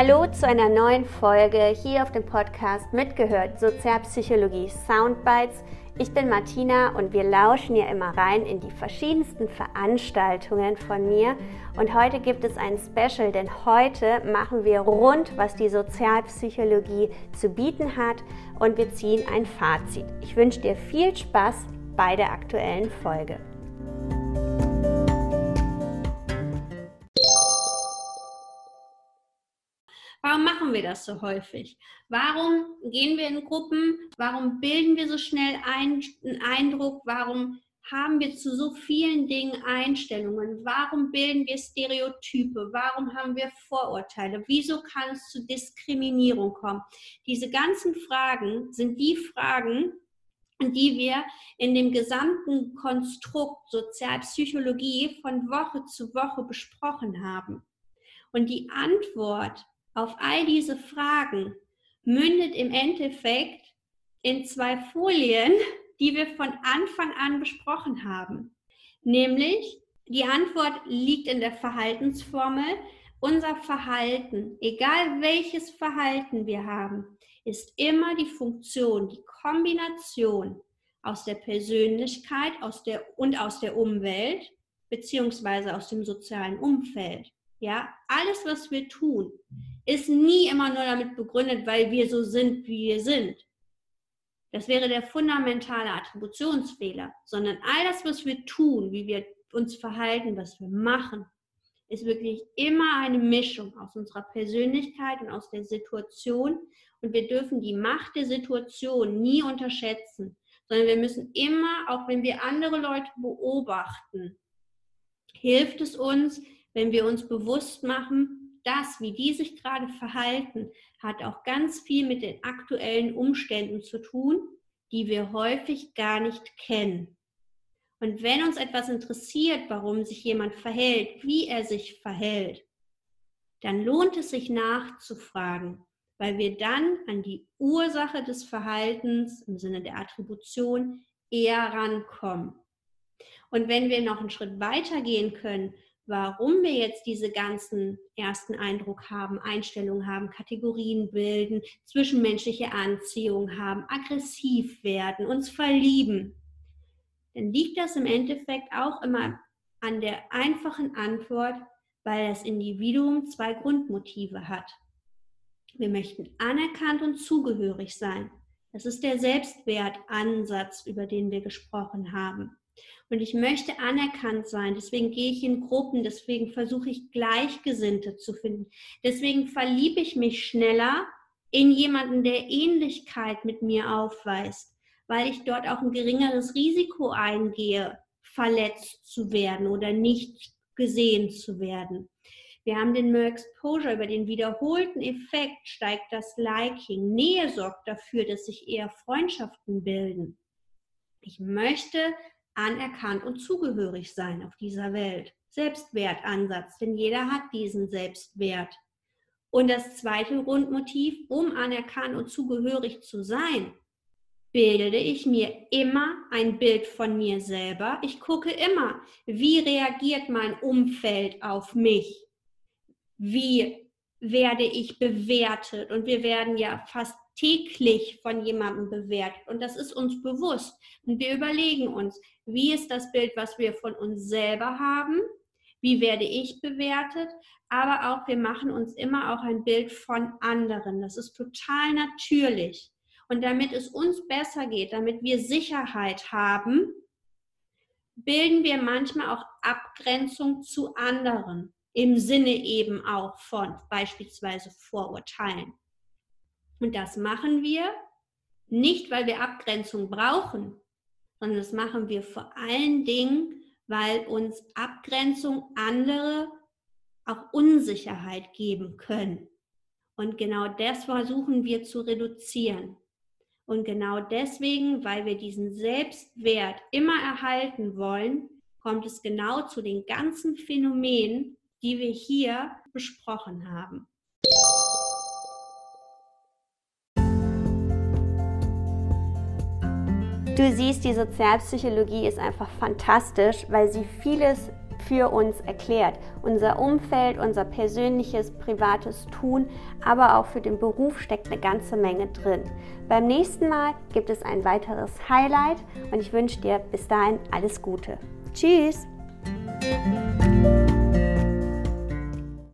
Hallo zu einer neuen Folge hier auf dem Podcast Mitgehört Sozialpsychologie Soundbites. Ich bin Martina und wir lauschen hier immer rein in die verschiedensten Veranstaltungen von mir. Und heute gibt es ein Special, denn heute machen wir rund, was die Sozialpsychologie zu bieten hat und wir ziehen ein Fazit. Ich wünsche dir viel Spaß bei der aktuellen Folge. Warum machen wir das so häufig? Warum gehen wir in Gruppen? Warum bilden wir so schnell einen Eindruck? Warum haben wir zu so vielen Dingen Einstellungen? Warum bilden wir Stereotype? Warum haben wir Vorurteile? Wieso kann es zu Diskriminierung kommen? Diese ganzen Fragen sind die Fragen, die wir in dem gesamten Konstrukt Sozialpsychologie von Woche zu Woche besprochen haben. Und die Antwort auf all diese Fragen mündet im Endeffekt in zwei Folien, die wir von Anfang an besprochen haben. Nämlich, die Antwort liegt in der Verhaltensformel. Unser Verhalten, egal welches Verhalten wir haben, ist immer die Funktion, die Kombination aus der Persönlichkeit aus der, und aus der Umwelt, beziehungsweise aus dem sozialen Umfeld. Ja, alles, was wir tun, ist nie immer nur damit begründet, weil wir so sind, wie wir sind. Das wäre der fundamentale Attributionsfehler, sondern all das, was wir tun, wie wir uns verhalten, was wir machen, ist wirklich immer eine Mischung aus unserer Persönlichkeit und aus der Situation. Und wir dürfen die Macht der Situation nie unterschätzen, sondern wir müssen immer, auch wenn wir andere Leute beobachten, hilft es uns, wenn wir uns bewusst machen, das, wie die sich gerade verhalten, hat auch ganz viel mit den aktuellen Umständen zu tun, die wir häufig gar nicht kennen. Und wenn uns etwas interessiert, warum sich jemand verhält, wie er sich verhält, dann lohnt es sich nachzufragen, weil wir dann an die Ursache des Verhaltens im Sinne der Attribution eher rankommen. Und wenn wir noch einen Schritt weiter gehen können warum wir jetzt diese ganzen ersten Eindruck haben, Einstellungen haben, Kategorien bilden, zwischenmenschliche Anziehung haben, aggressiv werden, uns verlieben, dann liegt das im Endeffekt auch immer an der einfachen Antwort, weil das Individuum zwei Grundmotive hat. Wir möchten anerkannt und zugehörig sein. Das ist der Selbstwertansatz, über den wir gesprochen haben. Und ich möchte anerkannt sein. Deswegen gehe ich in Gruppen. Deswegen versuche ich Gleichgesinnte zu finden. Deswegen verliebe ich mich schneller in jemanden, der Ähnlichkeit mit mir aufweist, weil ich dort auch ein geringeres Risiko eingehe, verletzt zu werden oder nicht gesehen zu werden. Wir haben den More Exposure, über den wiederholten Effekt steigt das Liking. Nähe sorgt dafür, dass sich eher Freundschaften bilden. Ich möchte anerkannt und zugehörig sein auf dieser Welt. Selbstwertansatz, denn jeder hat diesen Selbstwert. Und das zweite Grundmotiv, um anerkannt und zugehörig zu sein, bilde ich mir immer ein Bild von mir selber. Ich gucke immer, wie reagiert mein Umfeld auf mich? Wie werde ich bewertet? Und wir werden ja fast täglich von jemandem bewertet. Und das ist uns bewusst. Und wir überlegen uns, wie ist das Bild, was wir von uns selber haben? Wie werde ich bewertet? Aber auch, wir machen uns immer auch ein Bild von anderen. Das ist total natürlich. Und damit es uns besser geht, damit wir Sicherheit haben, bilden wir manchmal auch Abgrenzung zu anderen. Im Sinne eben auch von beispielsweise Vorurteilen. Und das machen wir nicht, weil wir Abgrenzung brauchen, sondern das machen wir vor allen Dingen, weil uns Abgrenzung andere auch Unsicherheit geben können. Und genau das versuchen wir zu reduzieren. Und genau deswegen, weil wir diesen Selbstwert immer erhalten wollen, kommt es genau zu den ganzen Phänomenen, die wir hier besprochen haben. Du siehst, die Sozialpsychologie ist einfach fantastisch, weil sie vieles für uns erklärt. Unser Umfeld, unser persönliches, privates Tun, aber auch für den Beruf steckt eine ganze Menge drin. Beim nächsten Mal gibt es ein weiteres Highlight und ich wünsche dir bis dahin alles Gute. Tschüss!